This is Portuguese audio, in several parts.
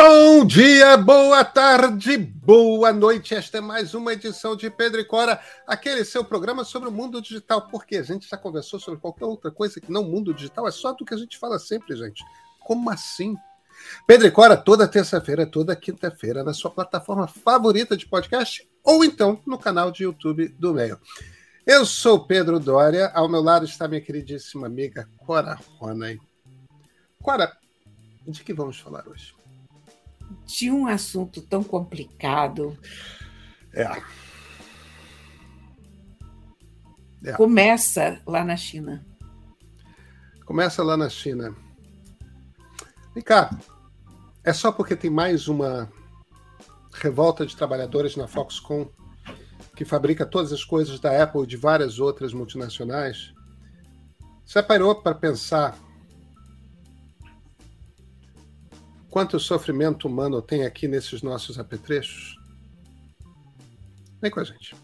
Bom dia, boa tarde, boa noite. Esta é mais uma edição de Pedro e Cora, aquele seu programa sobre o mundo digital, porque a gente já conversou sobre qualquer outra coisa que não mundo digital, é só do que a gente fala sempre, gente. Como assim? Pedro e Cora, toda terça-feira, toda quinta-feira, na sua plataforma favorita de podcast ou então no canal de YouTube do Meio. Eu sou Pedro Dória, ao meu lado está minha queridíssima amiga Cora Ronay. Cora, de que vamos falar hoje? De um assunto tão complicado. É. é. Começa lá na China. Começa lá na China. Vem cá, é só porque tem mais uma revolta de trabalhadores na Foxconn que fabrica todas as coisas da Apple e de várias outras multinacionais? Você parou para pensar Quanto sofrimento humano tem aqui nesses nossos apetrechos? Vem com a gente.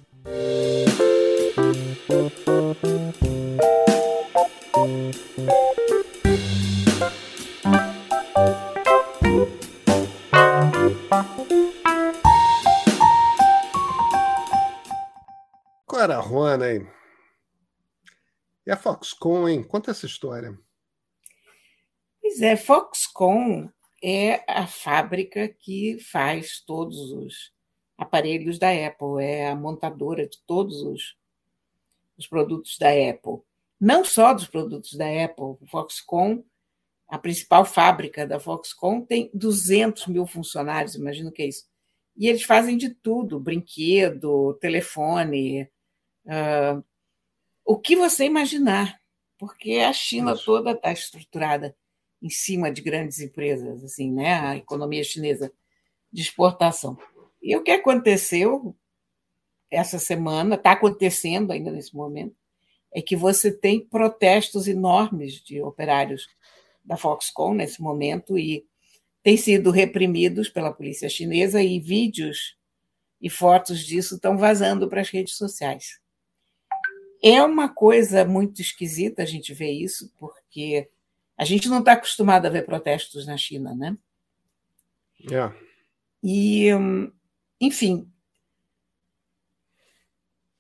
Qual era a Rona, hein? E a Foxconn, hein? Conta essa história. Pois é, Foxconn é a fábrica que faz todos os aparelhos da Apple, é a montadora de todos os, os produtos da Apple. Não só dos produtos da Apple, o Foxconn, a principal fábrica da Foxconn, tem 200 mil funcionários, imagino que é isso. E eles fazem de tudo: brinquedo, telefone, uh, o que você imaginar, porque a China Isso. toda está estruturada em cima de grandes empresas, assim, né? A economia chinesa de exportação. E o que aconteceu essa semana, está acontecendo ainda nesse momento, é que você tem protestos enormes de operários da Foxconn nesse momento e têm sido reprimidos pela polícia chinesa e vídeos e fotos disso estão vazando para as redes sociais. É uma coisa muito esquisita a gente ver isso, porque a gente não está acostumado a ver protestos na China, né? É. E, enfim.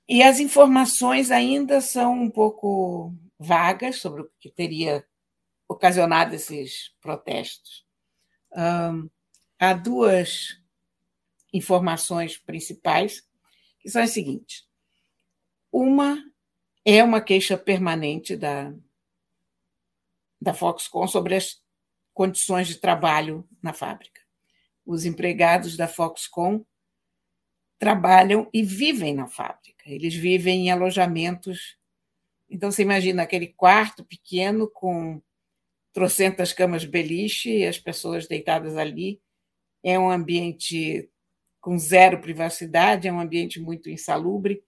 E as informações ainda são um pouco vagas sobre o que teria ocasionado esses protestos. Um, há duas informações principais, que são as seguintes. Uma é uma queixa permanente da, da Foxconn sobre as condições de trabalho na fábrica. Os empregados da Foxconn trabalham e vivem na fábrica. Eles vivem em alojamentos. Então, você imagina aquele quarto pequeno com trocentas camas beliche e as pessoas deitadas ali. É um ambiente com zero privacidade, é um ambiente muito insalubre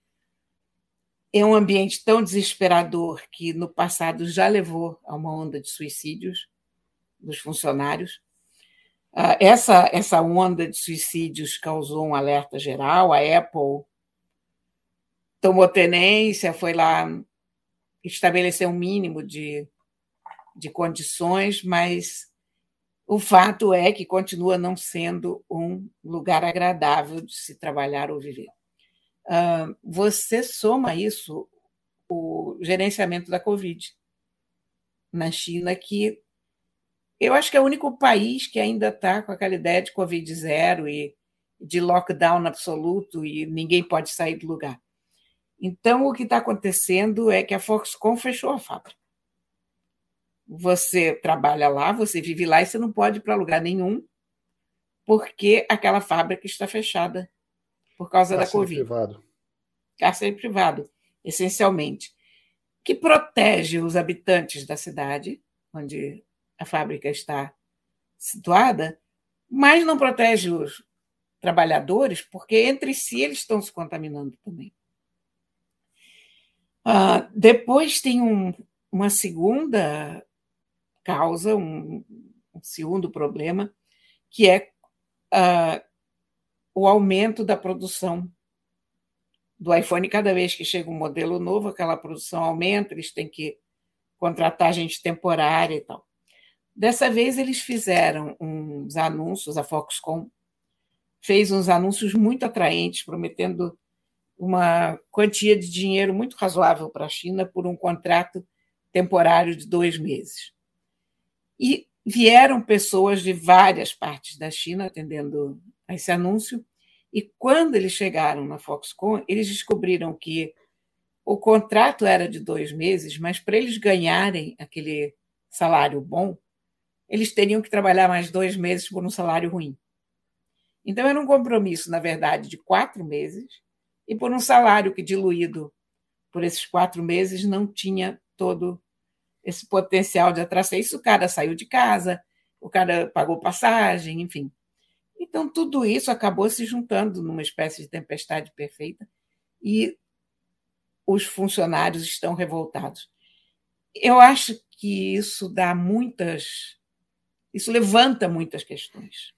é um ambiente tão desesperador que no passado já levou a uma onda de suicídios dos funcionários. Ah, essa, essa onda de suicídios causou um alerta geral. A Apple tomou tenência, foi lá estabelecer um mínimo de, de condições, mas o fato é que continua não sendo um lugar agradável de se trabalhar ou viver você soma isso o gerenciamento da Covid na China, que eu acho que é o único país que ainda está com aquela ideia de Covid zero e de lockdown absoluto e ninguém pode sair do lugar. Então, o que está acontecendo é que a Foxconn fechou a fábrica. Você trabalha lá, você vive lá e você não pode ir para lugar nenhum, porque aquela fábrica está fechada por causa Cárcere da Covid. Privado. Cárcere privado, essencialmente, que protege os habitantes da cidade, onde a fábrica está situada, mas não protege os trabalhadores, porque entre si eles estão se contaminando também. Uh, depois tem um, uma segunda causa, um, um, segundo problema, que é uh, o aumento da produção do iPhone. Cada vez que chega um modelo novo, aquela produção aumenta, eles têm que contratar gente temporária e tal. Dessa vez eles fizeram uns anúncios, a Foxconn fez uns anúncios muito atraentes, prometendo uma quantia de dinheiro muito razoável para a China por um contrato temporário de dois meses. E vieram pessoas de várias partes da China atendendo a esse anúncio, e quando eles chegaram na Foxconn, eles descobriram que o contrato era de dois meses, mas para eles ganharem aquele salário bom, eles teriam que trabalhar mais dois meses por um salário ruim. Então, era um compromisso, na verdade, de quatro meses e por um salário que, diluído por esses quatro meses, não tinha todo esse potencial de atração. Isso o cara saiu de casa, o cara pagou passagem, enfim. Então, tudo isso acabou se juntando numa espécie de tempestade perfeita e os funcionários estão revoltados. Eu acho que isso dá muitas isso levanta muitas questões.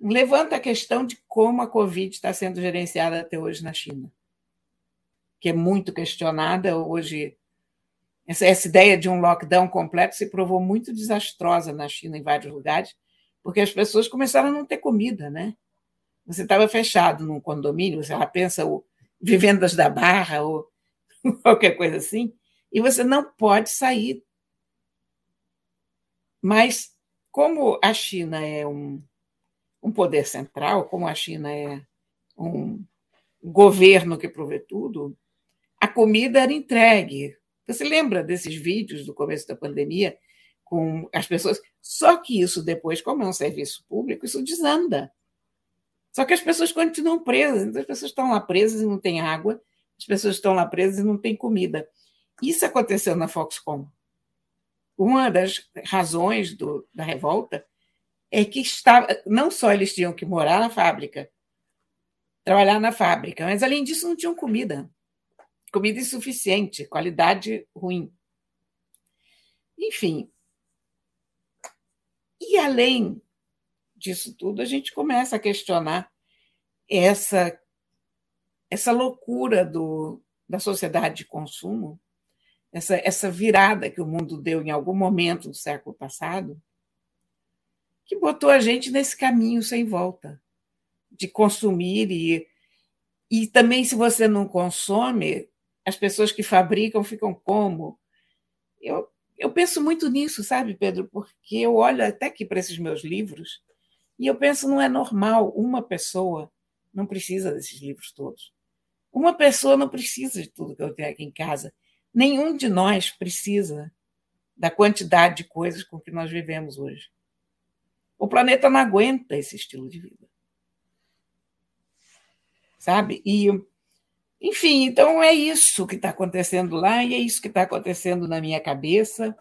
Levanta a questão de como a Covid está sendo gerenciada até hoje na China, que é muito questionada. Hoje, essa, essa ideia de um lockdown completo se provou muito desastrosa na China, em vários lugares, porque as pessoas começaram a não ter comida, né? Você estava fechado num condomínio, você já pensa o Vivendas da Barra ou qualquer coisa assim, e você não pode sair mas, como a China é um, um poder central, como a China é um governo que provê tudo, a comida era entregue. Você lembra desses vídeos do começo da pandemia com as pessoas? Só que isso depois, como é um serviço público, isso desanda. Só que as pessoas continuam presas, então as pessoas estão lá presas e não têm água, as pessoas estão lá presas e não têm comida. Isso aconteceu na Foxconn uma das razões do, da revolta é que estava, não só eles tinham que morar na fábrica, trabalhar na fábrica, mas além disso não tinham comida. Comida insuficiente, qualidade ruim. Enfim. E além disso tudo, a gente começa a questionar essa essa loucura do, da sociedade de consumo essa, essa virada que o mundo deu em algum momento do século passado, que botou a gente nesse caminho sem volta de consumir e, e também se você não consome, as pessoas que fabricam ficam como? Eu, eu penso muito nisso, sabe, Pedro? Porque eu olho até aqui para esses meus livros e eu penso não é normal uma pessoa não precisa desses livros todos. Uma pessoa não precisa de tudo que eu tenho aqui em casa. Nenhum de nós precisa da quantidade de coisas com que nós vivemos hoje. O planeta não aguenta esse estilo de vida. Sabe? E, enfim, então é isso que está acontecendo lá e é isso que está acontecendo na minha cabeça.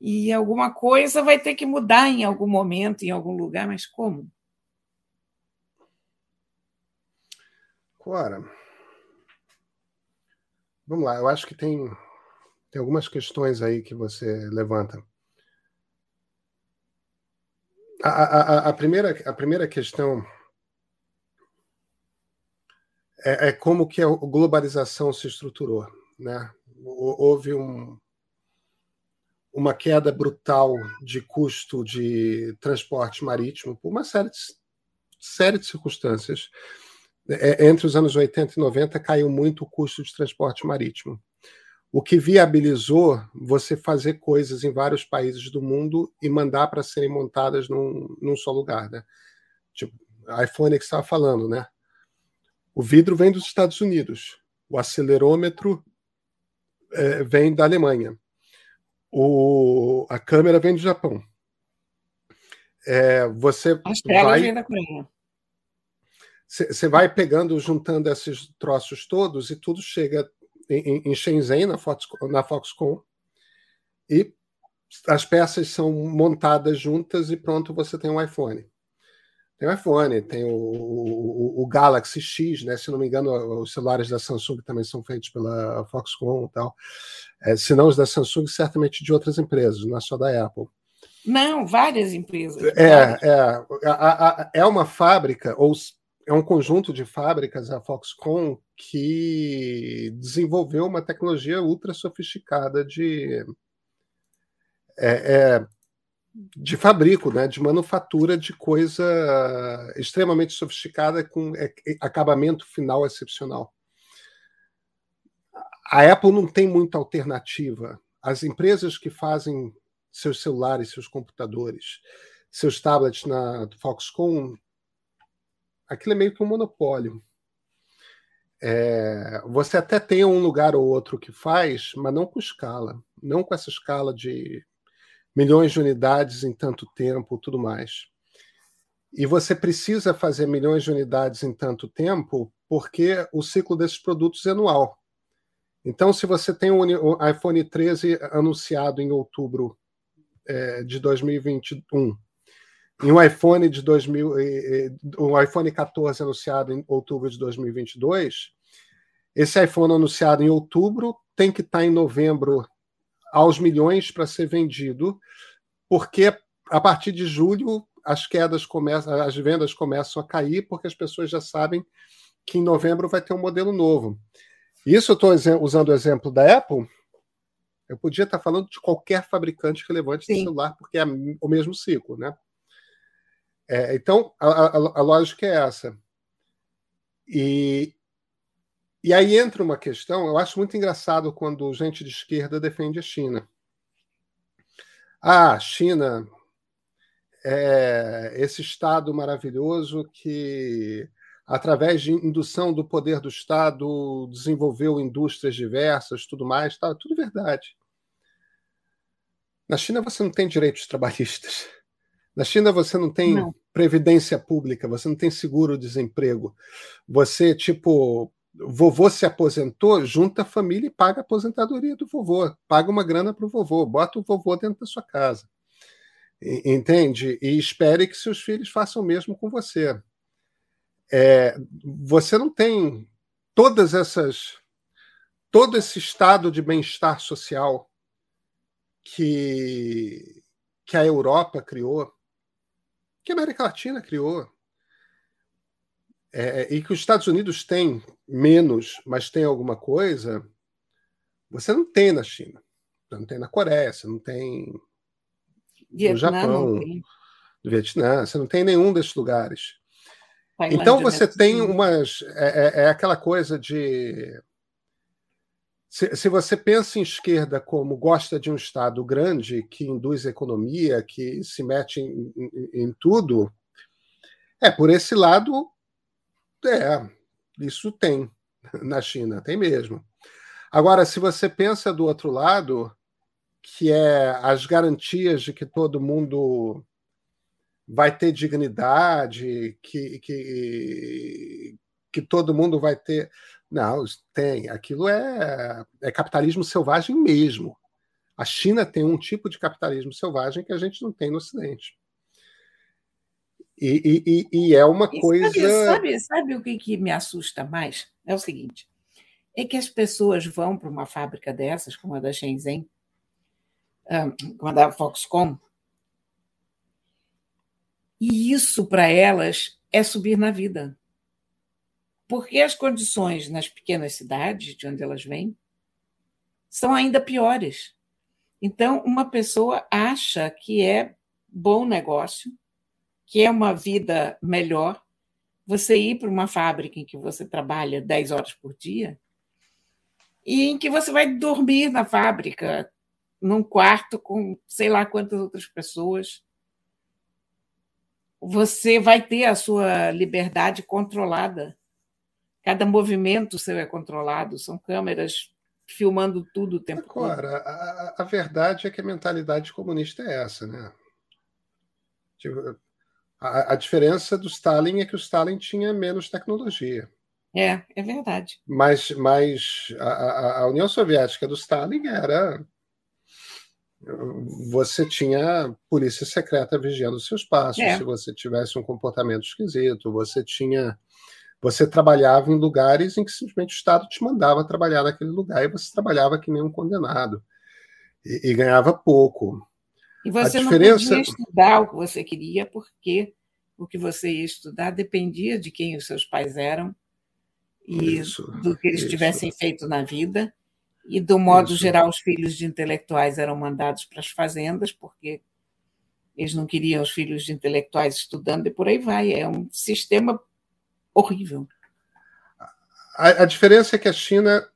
E alguma coisa vai ter que mudar em algum momento, em algum lugar, mas como? Cora, Vamos lá, eu acho que tem, tem algumas questões aí que você levanta. A, a, a, primeira, a primeira questão é, é, como que a globalização se estruturou. Né? Houve um, uma queda brutal de custo de transporte marítimo por uma série de, série de circunstâncias é, entre os anos 80 e 90 caiu muito o custo de transporte marítimo, o que viabilizou você fazer coisas em vários países do mundo e mandar para serem montadas num, num só lugar, né? Tipo, iPhone que estava falando, né? O vidro vem dos Estados Unidos, o acelerômetro é, vem da Alemanha, o, a câmera vem do Japão. É, você As vai... vêm da Coreia. Você vai pegando, juntando esses troços todos e tudo chega em, em Shenzhen, na, Fox, na Foxconn, e as peças são montadas juntas e pronto, você tem um iPhone. Tem o iPhone, tem o, o, o, Galaxy X, né? Se não me engano, os celulares da Samsung também são feitos pela Foxconn e tal. É, se não os da Samsung, certamente de outras empresas, não é só da Apple. Não, várias empresas. É, várias. é. A, a, é uma fábrica, ou é um conjunto de fábricas, a Foxconn, que desenvolveu uma tecnologia ultra sofisticada de, é, é, de fabrico, né, de manufatura de coisa extremamente sofisticada com é, acabamento final excepcional. A Apple não tem muita alternativa. As empresas que fazem seus celulares, seus computadores, seus tablets na Foxconn, aquilo é meio que um monopólio. É, você até tem um lugar ou outro que faz, mas não com escala, não com essa escala de milhões de unidades em tanto tempo, tudo mais. E você precisa fazer milhões de unidades em tanto tempo, porque o ciclo desses produtos é anual. Então, se você tem um iPhone 13 anunciado em outubro é, de 2021 e um iPhone de 2000, um iPhone 14 anunciado em outubro de 2022, esse iPhone anunciado em outubro tem que estar em novembro aos milhões para ser vendido, porque a partir de julho as quedas começam, as vendas começam a cair, porque as pessoas já sabem que em novembro vai ter um modelo novo. Isso eu estou usando o exemplo da Apple. Eu podia estar falando de qualquer fabricante relevante Sim. de celular, porque é o mesmo ciclo, né? É, então, a, a, a, lógica é essa. E, e aí entra uma questão, eu acho muito engraçado quando gente de esquerda defende a China. Ah, a China é esse Estado maravilhoso que, através de indução do poder do Estado, desenvolveu indústrias diversas, tudo mais, tá, tudo verdade. Na China você não tem direitos trabalhistas. Na China você não tem não. previdência pública, você não tem seguro-desemprego. Você, tipo, vovô se aposentou, junta a família e paga a aposentadoria do vovô, paga uma grana para o vovô, bota o vovô dentro da sua casa. Entende? E espere que seus filhos façam o mesmo com você. É, você não tem todas essas. todo esse estado de bem-estar social que, que a Europa criou, que a América Latina criou, é, e que os Estados Unidos têm menos, mas tem alguma coisa, você não tem na China. Você não tem na Coreia, você não tem Vietnã, no Japão, no Vietnã, você não tem nenhum desses lugares. Tailândia, então você né? tem umas. É, é, é, aquela coisa de. Se, se, você pensa em esquerda como gosta de um Estado grande que induz a economia, que se mete em, em, em tudo, é por esse lado é, isso tem na China, tem mesmo. Agora, se você pensa do outro lado, que é as garantias de que todo mundo vai ter dignidade, que, que, que todo mundo vai ter. Não, tem. Aquilo é, é capitalismo selvagem mesmo. A China tem um tipo de capitalismo selvagem que a gente não tem no Ocidente. E, e, e, é uma e coisa. Sabe, sabe, sabe, o que, que me assusta mais? É o seguinte: é que as pessoas vão para uma fábrica dessas, como a da Shenzhen, como a da Foxconn, e isso para elas é subir na vida. Porque as condições nas pequenas cidades de onde elas vêm são ainda piores. Então, uma pessoa acha que é bom negócio que é uma vida melhor, você ir para uma fábrica em que você trabalha 10 horas por dia e em que você vai dormir na fábrica, num quarto com sei lá quantas outras pessoas. Você vai ter a sua liberdade controlada. Cada movimento seu é controlado, são câmeras filmando tudo o tempo Agora, todo. A, a verdade é que a mentalidade comunista é essa, né? Tipo, a, a, diferença do Stalin é que o Stalin tinha menos tecnologia. É, é verdade. Mas, mas a, a União Soviética do Stalin era. Você tinha polícia secreta vigiando seus passos. É. Se você tivesse um comportamento esquisito, você tinha. Você trabalhava em lugares em que simplesmente o Estado te mandava trabalhar naquele lugar e você trabalhava que nem um condenado. E, e ganhava pouco. E você diferença... não podia estudar o que você queria, porque o que você ia estudar dependia de quem os seus pais eram e isso, do que eles isso. tivessem feito na vida. E, do modo Isso. geral, os filhos de intelectuais eram mandados para as fazendas, porque eles não queriam os filhos de intelectuais estudando, e por aí vai. É um sistema horrível. A, a diferença é que a China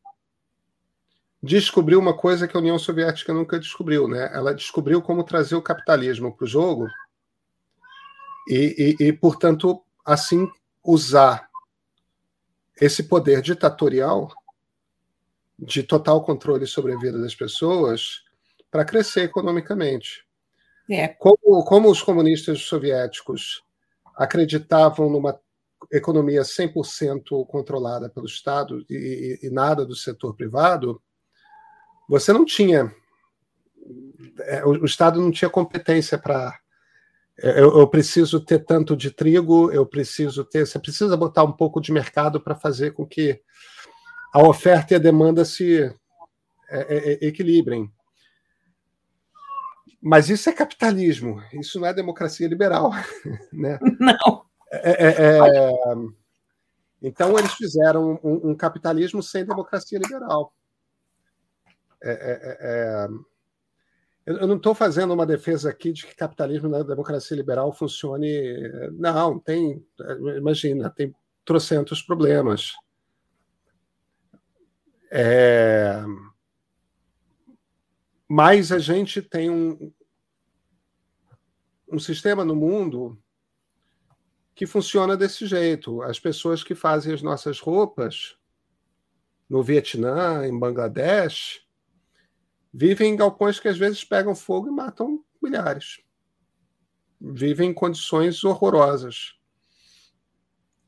descobriu uma coisa que a União Soviética nunca descobriu, né? Ela descobriu como trazer o capitalismo para o jogo e, e, e, portanto, assim usar esse poder ditatorial de total controle sobre a vida das pessoas para crescer economicamente. É. Como, como os comunistas soviéticos acreditavam numa economia 100% controlada pelo Estado e, e, nada do setor privado, você não tinha. É, o, o Estado não tinha competência para. É, eu, eu, preciso ter tanto de trigo, eu preciso ter. Você precisa botar um pouco de mercado para fazer com que a oferta e a demanda se é, é, é, equilibrem. Mas isso é capitalismo, isso não é democracia liberal. Né? Não. É, então, eles fizeram um, um, capitalismo sem democracia liberal. Eu não estou fazendo uma defesa aqui de que capitalismo na democracia liberal funcione. Não, tem. Imagina, tem trocentos problemas. É... Mas a gente tem um, um sistema no mundo que funciona desse jeito. As pessoas que fazem as nossas roupas no Vietnã, em Bangladesh, vivem em galpões que às vezes pegam fogo e matam milhares. Vivem em condições horrorosas.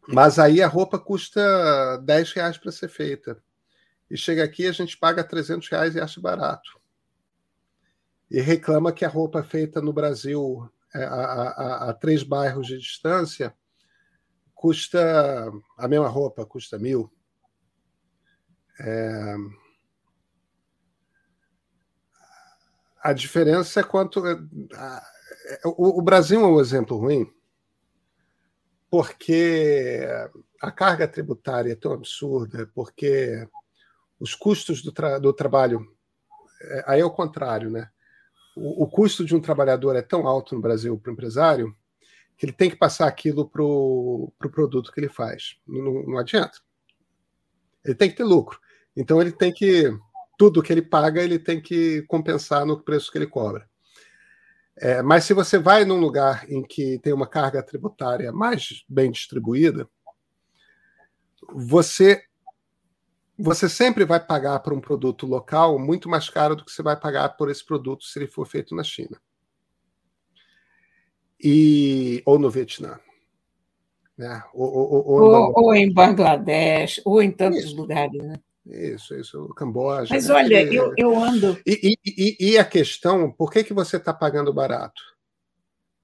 Mas aí a roupa custa 10 reais para ser feita e chega aqui a gente paga 300 reais e acha barato. E reclama que a roupa feita no Brasil é, a, a, a, três bairros de distância custa a mesma roupa custa mil. É... A diferença é quanto é, o, o Brasil é um exemplo ruim porque a carga tributária é tão absurda, porque os custos do, tra do trabalho. É, aí é o contrário, né? O, o, custo de um trabalhador é tão alto no Brasil para o empresário que ele tem que passar aquilo para o pro produto que ele faz. Não, não adianta. Ele tem que ter lucro. Então ele tem que. Tudo que ele paga, ele tem que compensar no preço que ele cobra. É, mas se você vai num lugar em que tem uma carga tributária mais bem distribuída, você você sempre vai pagar por um produto local muito mais caro do que você vai pagar por esse produto se ele for feito na China. E, ou no Vietnã. Né? Ou, ou, ou, ou, ou em Bangladesh, ou em tantos isso, lugares. Né? Isso, isso, Camboja. Mas né? olha, eu, eu ando. E, e, e, a questão, por que, que você está pagando barato?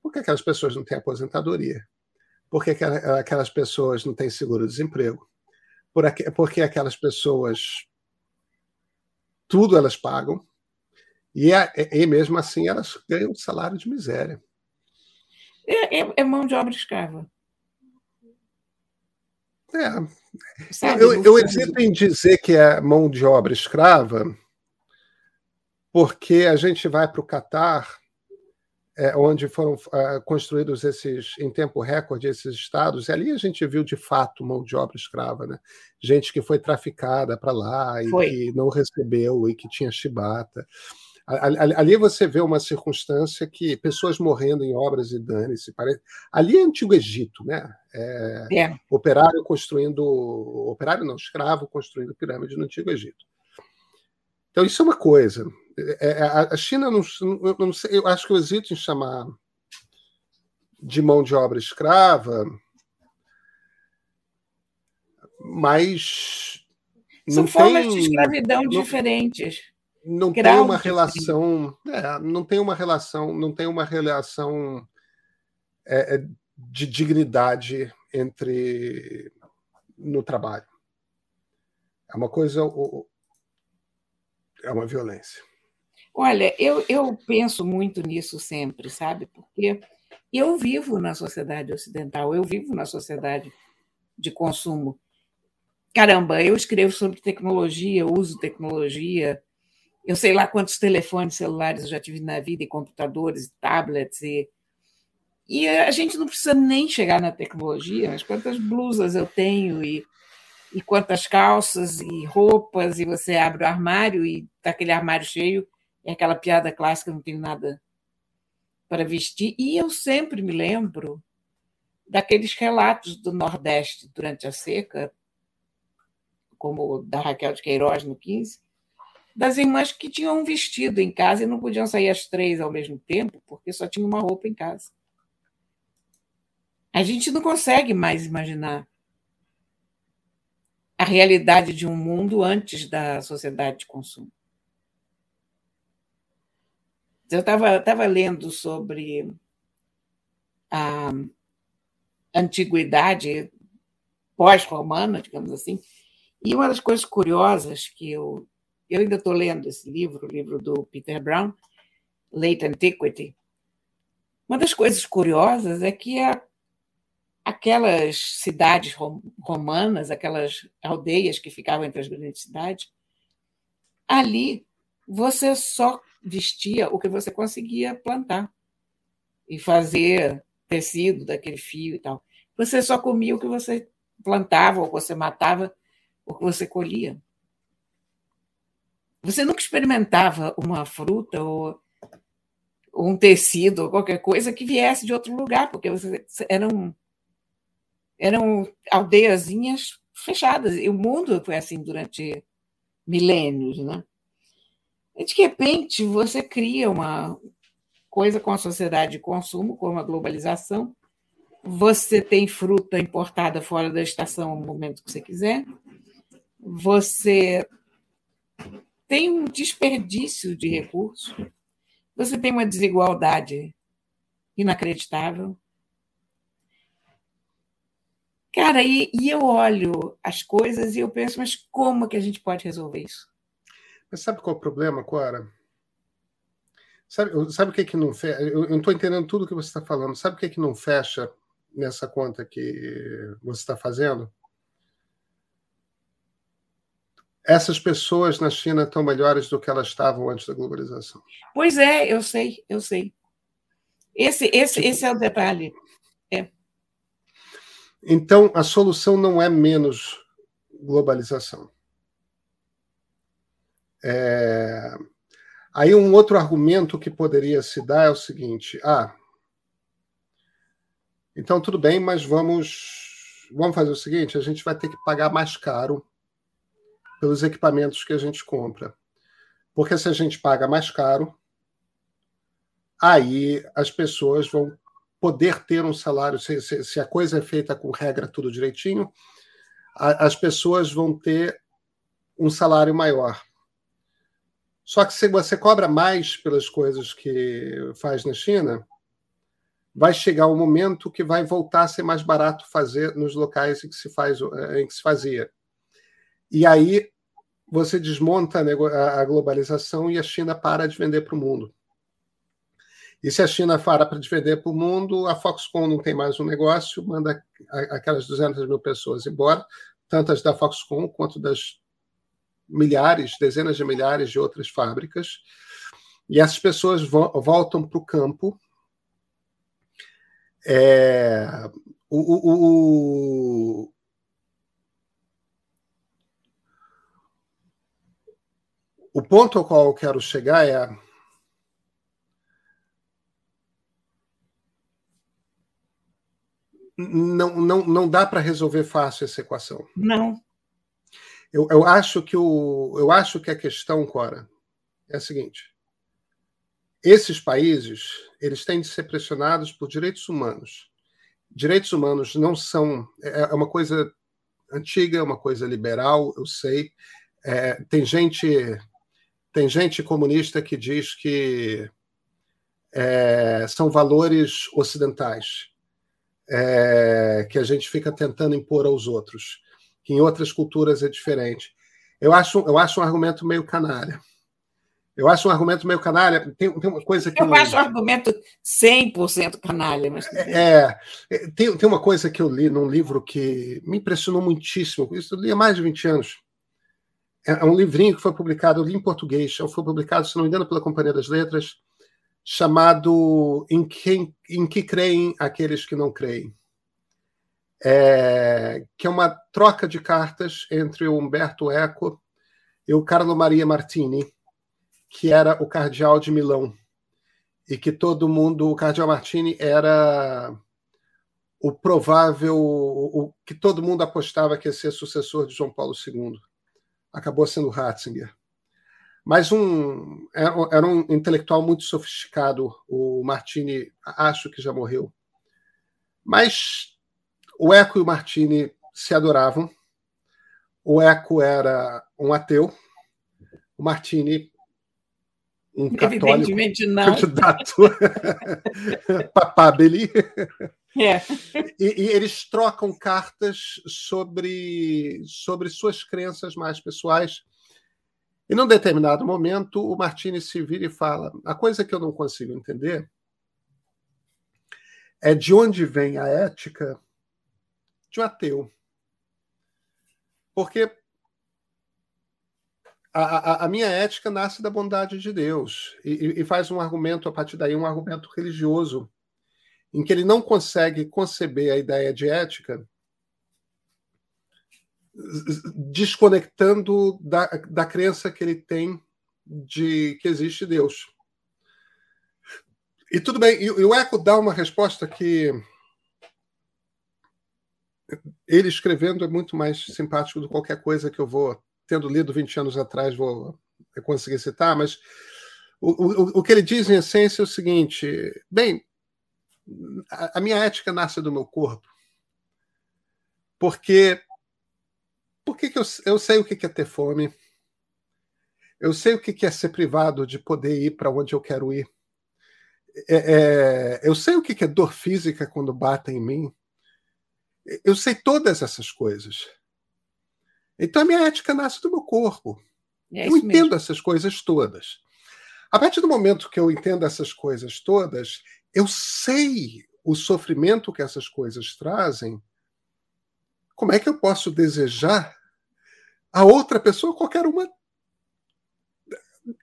Porque aquelas pessoas não têm aposentadoria. Porque aquelas pessoas não têm seguro-desemprego por aqu porque aquelas pessoas tudo elas pagam e, e mesmo assim elas ganham um salário de miséria. É, é, é mão de obra escrava. É. Sabe, eu, eu hesito em dizer que é mão de obra escrava, porque a gente vai para o Catar é, onde foram uh, construídos esses, em tempo recorde, esses estados, e ali a gente viu de fato mão de obra escrava, né? Gente que foi traficada para lá e foi. que não recebeu e que tinha chibata. Ali, você vê uma circunstância que pessoas morrendo em obras e dane-se. Parece... Ali é Antigo Egito, né? É, é. Operário construindo. Operário não, escravo construindo pirâmide no Antigo Egito. Então, isso é uma coisa. É, é, a China, não, não sei, eu acho que eu hesito em chamar de mão de obra escrava, mas. São formas tem, de escravidão não, diferentes. Não tem uma relação. É, não tem uma relação, não tem uma relação é, é, de dignidade entre no trabalho. É uma coisa. É uma violência. Olha, eu, eu penso muito nisso sempre, sabe? Porque eu vivo na sociedade ocidental, eu vivo na sociedade de consumo caramba, eu escrevo sobre tecnologia, uso tecnologia, eu sei lá quantos telefones celulares eu já tive na vida, e computadores, e tablets, e, e a gente não precisa nem chegar na tecnologia, mas quantas blusas eu tenho, e, e quantas calças e roupas, e você abre o armário e está aquele armário cheio, é aquela piada clássica, não tenho nada para vestir. E eu sempre me lembro daqueles relatos do Nordeste durante a seca, como o da Raquel de Queiroz no 15, das irmãs que tinham um vestido em casa e não podiam sair as três ao mesmo tempo, porque só tinha uma roupa em casa. A gente não consegue mais imaginar a realidade de um mundo antes da sociedade de consumo. Eu estava lendo sobre a antiguidade pós-romana, digamos assim, e uma das coisas curiosas que eu. Eu ainda estou lendo esse livro, o livro do Peter Brown, Late Antiquity. Uma das coisas curiosas é que a, aquelas cidades romanas, aquelas aldeias que ficavam entre as grandes cidades, ali você só vestia o que você conseguia plantar e fazer tecido daquele fio e tal. Você só comia o que você plantava, ou que você matava, ou que você colhia. Você nunca experimentava uma fruta ou, um tecido ou qualquer coisa que viesse de outro lugar, porque eram, eram aldeiazinhas fechadas. E o mundo foi assim durante milênios, né? E de repente você cria uma coisa com a sociedade de consumo, com a globalização. Você tem fruta importada fora da estação no momento que você quiser. Você tem um desperdício de recursos. Você tem uma desigualdade inacreditável. Cara, e, e, eu olho as coisas e eu penso, mas como que a gente pode resolver isso? Mas sabe qual é o problema, Cora? Sabe, sabe o que, que não fecha? Eu não estou entendendo tudo que você está falando. Sabe o que, que não fecha nessa conta que você está fazendo? Essas pessoas na China estão melhores do que elas estavam antes da globalização. Pois é, eu sei, eu sei. Esse, esse, tipo, esse é o detalhe. É. Então, a solução não é menos globalização. É... Aí um outro argumento que poderia se dar é o seguinte: ah, então tudo bem, mas vamos vamos fazer o seguinte, a gente vai ter que pagar mais caro pelos equipamentos que a gente compra. Porque se a gente paga mais caro, aí as pessoas vão poder ter um salário, se, se, se a coisa é feita com regra tudo direitinho, a, as pessoas vão ter um salário maior. Só que se você cobra mais pelas coisas que faz na China, vai chegar um momento que vai voltar a ser mais barato fazer nos locais em que se faz em que se fazia. E aí você desmonta a globalização e a China para de vender para o mundo. E se a China para de vender para o mundo, a Foxconn não tem mais um negócio, manda aquelas 200 mil pessoas embora, tantas da Foxconn quanto das milhares, dezenas de milhares de outras fábricas, e essas pessoas vo voltam para o campo. É, o, o, o ponto ao qual eu quero chegar é não, não, não dá para resolver fácil essa equação. Não. Eu, eu, acho que o, eu acho que a questão, Cora, é a seguinte: esses países eles têm de ser pressionados por direitos humanos. Direitos humanos não são é, é uma coisa antiga, é uma coisa liberal, eu sei. É, tem gente tem gente comunista que diz que é, são valores ocidentais é, que a gente fica tentando impor aos outros que em outras culturas é diferente. Eu acho, eu acho um argumento meio canalha. Eu acho um argumento meio canalha. Tem, tem uma coisa que. Eu, eu acho um argumento 100% canalha. Mas... É, é, tem, tem uma coisa que eu li num livro que me impressionou muitíssimo. Isso eu li há mais de 20 anos. É, é um livrinho que foi publicado, eu li em português, foi publicado, se não me engano, pela Companhia das Letras, chamado Em, Quem, em que Creem Aqueles que Não Creem. É, que é uma troca de cartas entre o Humberto Eco e o Carlo Maria Martini, que era o cardeal de Milão. E que todo mundo, o cardeal Martini era o provável, o, o que todo mundo apostava que ia ser sucessor de João Paulo II. Acabou sendo Ratzinger. Mas um era um intelectual muito sofisticado. O Martini, acho que já morreu. Mas o Eco e o Martini se adoravam. O Eco era um ateu, o Martini um católico não. candidato papabili. É. E, e, eles trocam cartas sobre, sobre suas crenças mais pessoais. E num determinado momento, o Martini se vira e fala: a coisa que eu não consigo entender é de onde vem a ética de um ateu. Porque a, a, a, minha ética nasce da bondade de Deus e, e, faz um argumento, a partir daí, um argumento religioso, em que ele não consegue conceber a ideia de ética desconectando da, da crença que ele tem de que existe Deus. E tudo bem, e, e o Eco dá uma resposta que ele escrevendo é muito mais simpático do que qualquer coisa que eu vou, tendo lido 20 anos atrás, vou conseguir citar, mas o, o, o que ele diz, em essência, é o seguinte: bem, a, a minha ética nasce do meu corpo, porque, porque que eu, eu sei o que é ter fome, eu sei o que é ser privado de poder ir para onde eu quero ir. É, é, eu sei o que é dor física quando batem em mim. Eu sei todas essas coisas. Então a minha ética nasce do meu corpo. É eu entendo mesmo. essas coisas todas. A partir do momento que eu entendo essas coisas todas, eu sei o sofrimento que essas coisas trazem. Como é que eu posso desejar a outra pessoa qualquer uma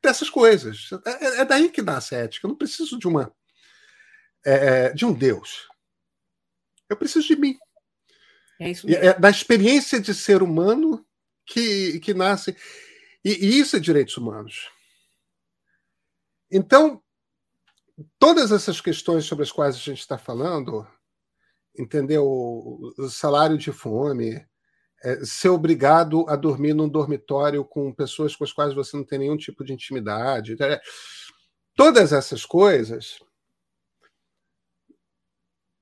dessas coisas? É, é daí que nasce a ética. Eu não preciso de uma é, de um Deus. Eu preciso de mim. É isso mesmo. É da experiência de ser humano que, que nasce. E, e isso é direitos humanos. Então, todas essas questões sobre as quais a gente está falando, entendeu? O salário de fome, é, ser obrigado a dormir num dormitório com pessoas com as quais você não tem nenhum tipo de intimidade, é, todas essas coisas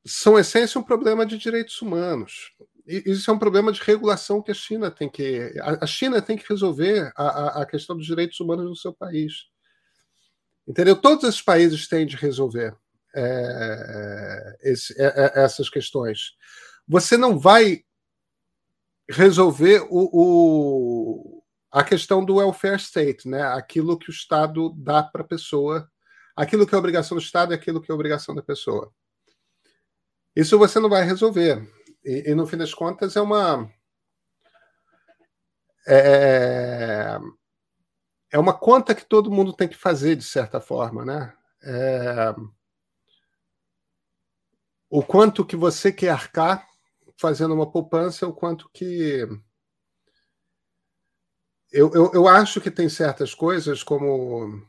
são essência um problema de direitos humanos. Isso é um problema de regulação que a China tem que. A China tem que resolver a, a questão dos direitos humanos no seu país. Entendeu? Todos esses países têm de resolver é, esse, é, é, essas questões. Você não vai resolver o, o, a questão do welfare state, né? aquilo que o Estado dá para a pessoa, aquilo que é obrigação do Estado e aquilo que é obrigação da pessoa. Isso você não vai resolver. E, e no fim das contas é uma. É, é uma conta que todo mundo tem que fazer, de certa forma, né? É, o quanto que você quer arcar fazendo uma poupança, o quanto que. Eu, eu, eu acho que tem certas coisas como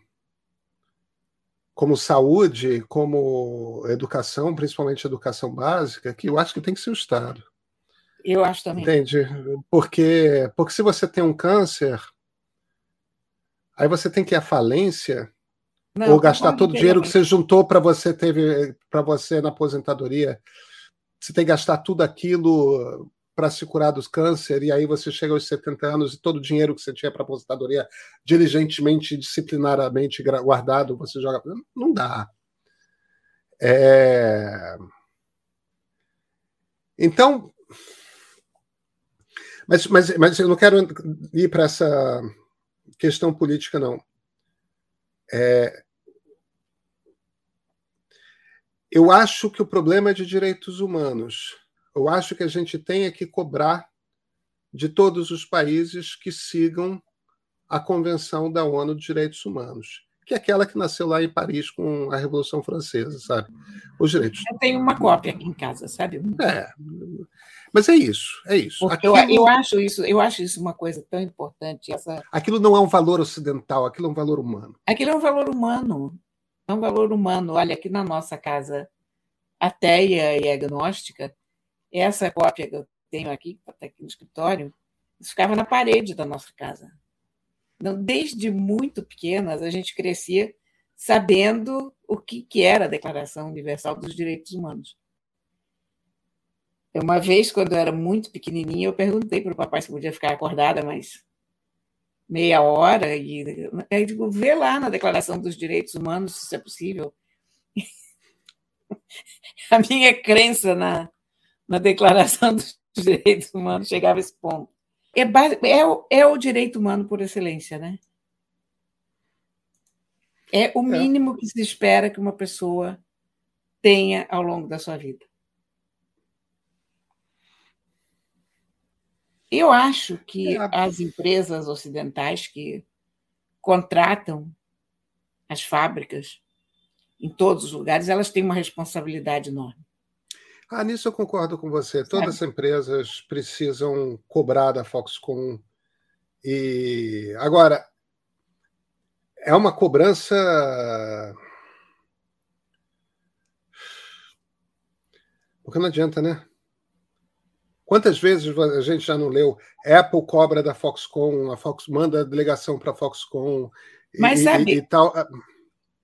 como saúde, como educação, principalmente educação básica, que eu acho que tem que ser o Estado. Eu acho também. Entende? Porque, porque se você tem um câncer, aí você tem que ir à falência não, ou gastar todo o dinheiro que você juntou para você teve para você na aposentadoria. Você tem que gastar tudo aquilo para se curar dos câncer, e aí você chega aos 70 anos e todo o dinheiro que você tinha para aposentadoria diligentemente, disciplinaramente guardado, você joga. Não dá. É... Então. Mas, mas, mas eu não quero ir para essa questão política, não. É... Eu acho que o problema é de direitos humanos. Eu acho que a gente tem que cobrar de todos os países que sigam a Convenção da ONU de Direitos Humanos, que é aquela que nasceu lá em Paris com a Revolução Francesa, sabe? Os direitos. Eu tenho uma cópia aqui em casa, sabe? É. Mas é isso, é isso. Aquilo... Eu, eu, acho isso, eu acho isso uma coisa tão importante. Essa... Aquilo não é um valor ocidental, aquilo é um valor humano. Aquilo é um valor humano. É um valor humano. Olha, aqui na nossa casa ateia e agnóstica, essa cópia que eu tenho aqui, que está aqui no escritório, isso ficava na parede da nossa casa. Então, desde muito pequenas, a gente crescia sabendo o que, que era a Declaração Universal dos Direitos Humanos. Uma vez, quando eu era muito pequenininha, eu perguntei para o papai se podia ficar acordada mais meia hora, e aí digo, vê lá na Declaração dos Direitos Humanos se é possível. a minha crença na, na Declaração dos Direitos Humanos chegava esse ponto. É, é, o, é o direito humano por excelência, né? É o é. mínimo que se espera que uma pessoa tenha ao longo da sua vida. Eu acho que é. as empresas ocidentais que contratam as fábricas em todos os lugares, elas têm uma responsabilidade enorme. Ah, nisso eu concordo com você. Todas as empresas precisam cobrar da Foxconn. E agora é uma cobrança porque não adianta, né? Quantas vezes a gente já não leu? Apple cobra da Foxconn, a Fox manda a delegação para a Foxconn. Mas e, sabe, e, e tal.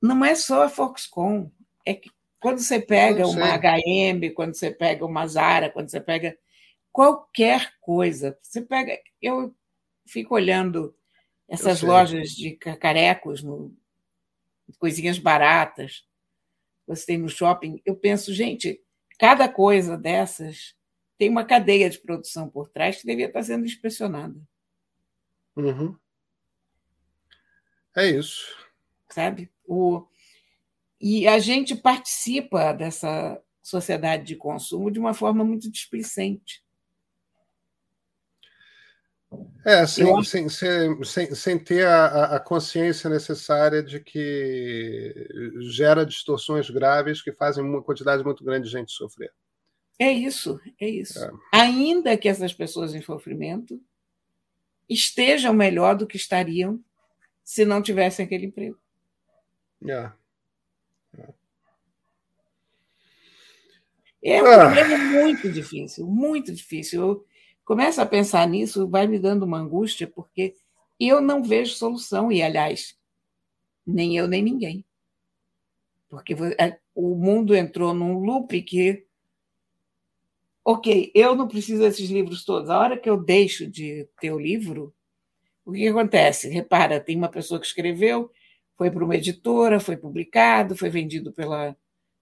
não é só a Foxconn. É que quando você pega uma HM, quando você pega uma Zara, quando você pega qualquer coisa, você pega. Eu fico olhando essas lojas de cacarecos, no, coisinhas baratas, você tem no shopping. Eu penso, gente, cada coisa dessas tem uma cadeia de produção por trás que devia estar sendo inspecionada. Uhum. É isso. Sabe? O, e a gente participa dessa sociedade de consumo de uma forma muito displicente. É, sem, sem, sem, sem, ter a, a, consciência necessária de que gera distorções graves que fazem uma quantidade muito grande de gente sofrer. É isso, é isso. É. Ainda que essas pessoas em sofrimento estejam melhor do que estariam se não tivessem aquele emprego. É. É um ah. problema muito difícil, muito difícil. Eu começo a pensar nisso, vai me dando uma angústia, porque eu não vejo solução, e, aliás, nem eu nem ninguém. Porque é, o mundo entrou num loop que. Ok, eu não preciso desses livros todos. A hora que eu deixo de ter o livro, o que acontece? Repara, tem uma pessoa que escreveu, foi para uma editora, foi publicado, foi vendido pela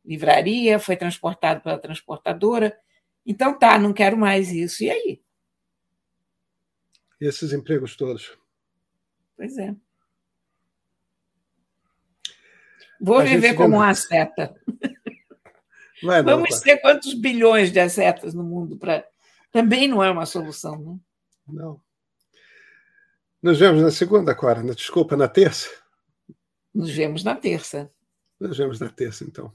livraria, foi transportado pela transportadora. Então tá, não quero mais isso. E aí? E esses empregos todos? Pois é. Vou a viver como uma seta. Não, Vamos tá. ter quantos bilhões de asetas no mundo para. Também não é uma solução, né? Não. Nos vemos na segunda, Cora. Desculpa, na terça? Nos vemos na terça. Nos vemos na terça, então.